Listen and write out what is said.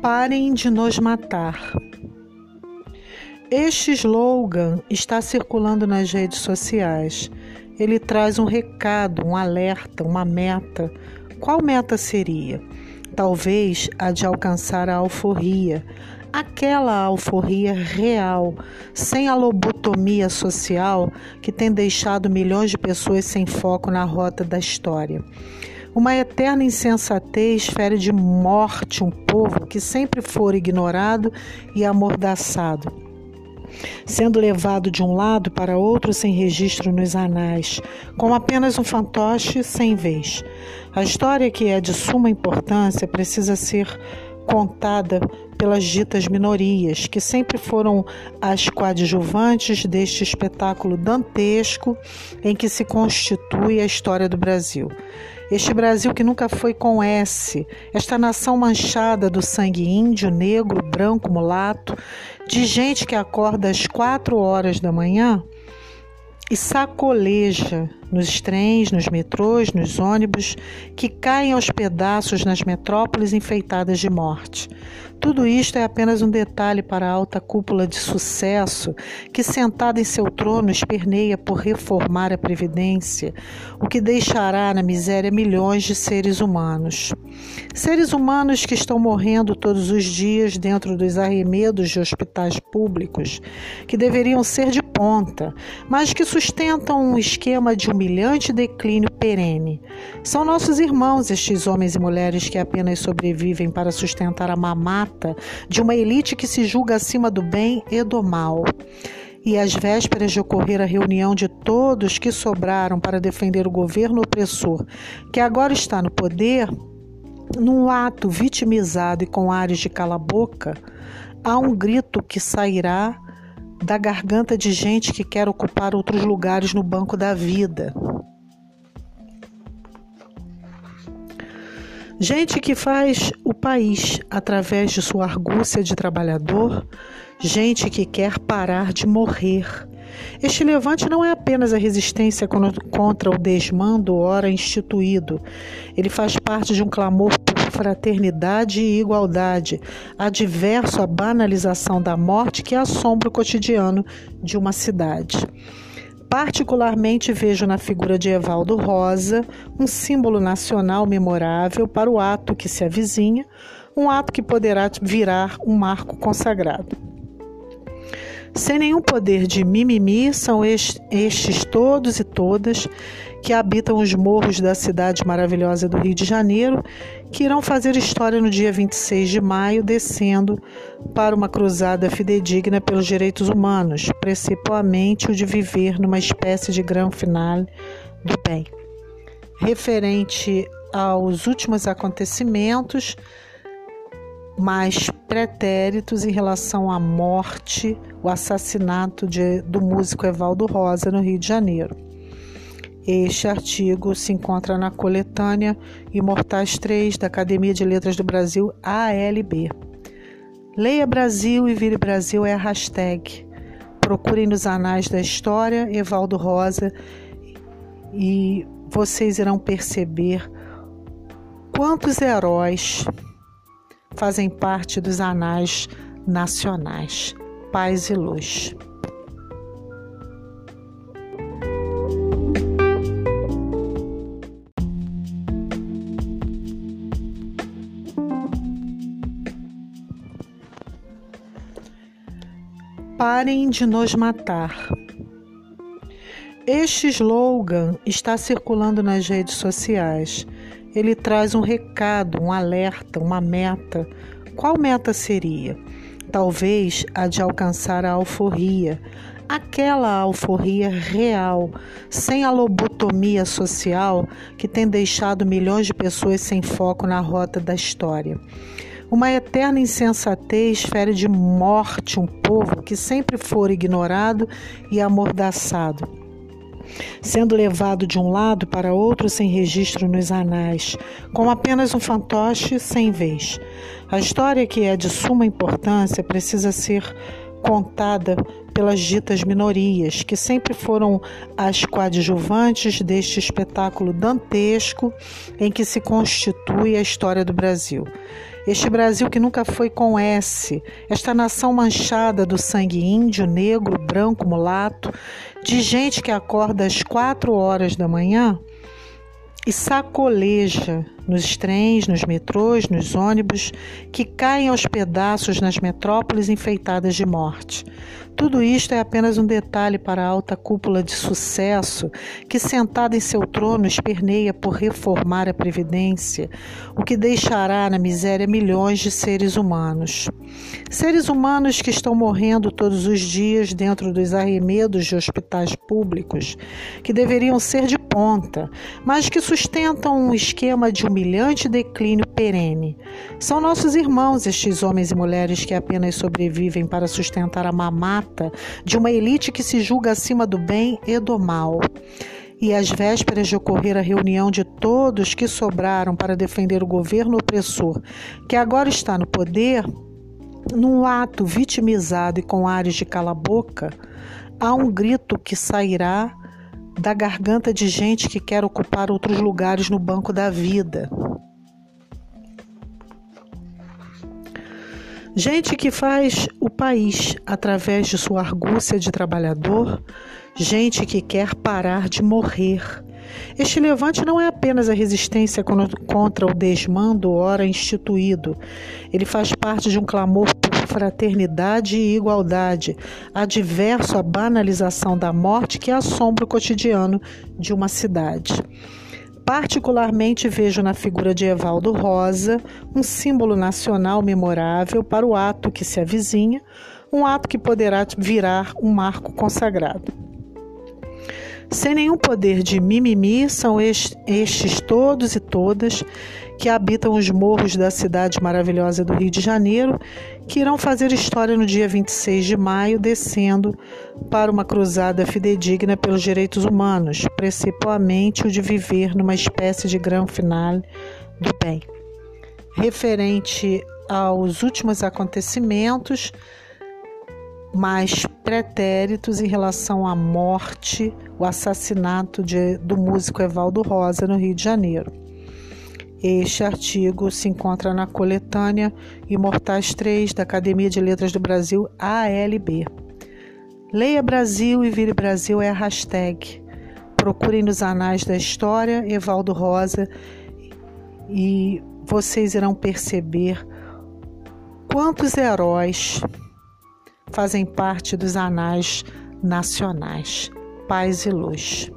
Parem de nos matar. Este slogan está circulando nas redes sociais. Ele traz um recado, um alerta, uma meta. Qual meta seria? Talvez a de alcançar a alforria, aquela alforria real, sem a lobotomia social que tem deixado milhões de pessoas sem foco na rota da história. Uma eterna insensatez fere de morte um povo que sempre for ignorado e amordaçado, sendo levado de um lado para outro sem registro nos anais, como apenas um fantoche sem vez. A história, que é de suma importância, precisa ser contada pelas ditas minorias, que sempre foram as coadjuvantes deste espetáculo dantesco em que se constitui a história do Brasil. Este Brasil que nunca foi com S, esta nação manchada do sangue índio, negro, branco, mulato, de gente que acorda às quatro horas da manhã e sacoleja nos trens, nos metrôs, nos ônibus, que caem aos pedaços nas metrópoles enfeitadas de morte. Tudo isto é apenas um detalhe para a alta cúpula de sucesso que, sentada em seu trono, esperneia por reformar a Previdência, o que deixará na miséria milhões de seres humanos. Seres humanos que estão morrendo todos os dias dentro dos arremedos de hospitais públicos, que deveriam ser de ponta, mas que sustentam um esquema de humilhante declínio perene. São nossos irmãos, estes homens e mulheres que apenas sobrevivem para sustentar a mamata de uma elite que se julga acima do bem e do mal. E às vésperas de ocorrer a reunião de todos que sobraram para defender o governo opressor, que agora está no poder, num ato vitimizado e com ares de cala-boca, há um grito que sairá da garganta de gente que quer ocupar outros lugares no banco da vida. Gente que faz o país através de sua argúcia de trabalhador, gente que quer parar de morrer. Este levante não é apenas a resistência contra o desmando ora instituído. Ele faz parte de um clamor fraternidade e igualdade, adverso à banalização da morte que assombra o cotidiano de uma cidade. Particularmente vejo na figura de Evaldo Rosa um símbolo nacional memorável para o ato que se avizinha, um ato que poderá virar um marco consagrado. Sem nenhum poder de mimimi, são estes todos e todas que habitam os morros da cidade maravilhosa do Rio de Janeiro, que irão fazer história no dia 26 de maio, descendo para uma cruzada fidedigna pelos direitos humanos, principalmente o de viver numa espécie de grande final do bem. Referente aos últimos acontecimentos, mais pretéritos em relação à morte, o assassinato de, do músico Evaldo Rosa no Rio de Janeiro. Este artigo se encontra na coletânea Imortais 3 da Academia de Letras do Brasil, ALB. Leia Brasil e Vire Brasil é a hashtag. Procurem nos anais da história Evaldo Rosa e vocês irão perceber quantos heróis fazem parte dos anais nacionais. Paz e luz. Parem de nos matar. Este slogan está circulando nas redes sociais. Ele traz um recado, um alerta, uma meta. Qual meta seria? Talvez a de alcançar a alforria, aquela alforria real, sem a lobotomia social que tem deixado milhões de pessoas sem foco na rota da história. Uma eterna insensatez fere de morte um povo que sempre for ignorado e amordaçado, sendo levado de um lado para outro sem registro nos anais, como apenas um fantoche sem vez. A história, que é de suma importância, precisa ser contada pelas ditas minorias, que sempre foram as coadjuvantes deste espetáculo dantesco em que se constitui a história do Brasil. Este Brasil que nunca foi com S, esta nação manchada do sangue índio, negro, branco, mulato, de gente que acorda às quatro horas da manhã e sacoleja nos trens, nos metrôs, nos ônibus, que caem aos pedaços nas metrópoles enfeitadas de morte. Tudo isto é apenas um detalhe para a alta cúpula de sucesso que, sentada em seu trono, esperneia por reformar a Previdência, o que deixará na miséria milhões de seres humanos. Seres humanos que estão morrendo todos os dias dentro dos arremedos de hospitais públicos, que deveriam ser de ponta, mas que sustentam um esquema de humilhante declínio perene. São nossos irmãos, estes homens e mulheres que apenas sobrevivem para sustentar a mamata de uma elite que se julga acima do bem e do mal e às vésperas de ocorrer a reunião de todos que sobraram para defender o governo opressor, que agora está no poder, num ato vitimizado e com ares de cala-boca, há um grito que sairá da garganta de gente que quer ocupar outros lugares no banco da vida. Gente que faz o país através de sua argúcia de trabalhador, gente que quer parar de morrer. Este levante não é apenas a resistência contra o desmando ora instituído. Ele faz parte de um clamor fraternidade e igualdade, adverso à banalização da morte que assombra o cotidiano de uma cidade. Particularmente vejo na figura de Evaldo Rosa um símbolo nacional memorável para o ato que se avizinha, um ato que poderá virar um marco consagrado. Sem nenhum poder de mimimi, são estes todos e todas que habitam os morros da cidade maravilhosa do Rio de Janeiro, que irão fazer história no dia 26 de maio, descendo para uma cruzada fidedigna pelos direitos humanos, principalmente o de viver numa espécie de grande final do bem. Referente aos últimos acontecimentos, mais pretéritos em relação à morte, o assassinato de, do músico Evaldo Rosa no Rio de Janeiro. Este artigo se encontra na coletânea Imortais 3 da Academia de Letras do Brasil, ALB. Leia Brasil e Vire Brasil é a hashtag. Procurem nos anais da história Evaldo Rosa e vocês irão perceber quantos heróis fazem parte dos anais nacionais. Paz e luz.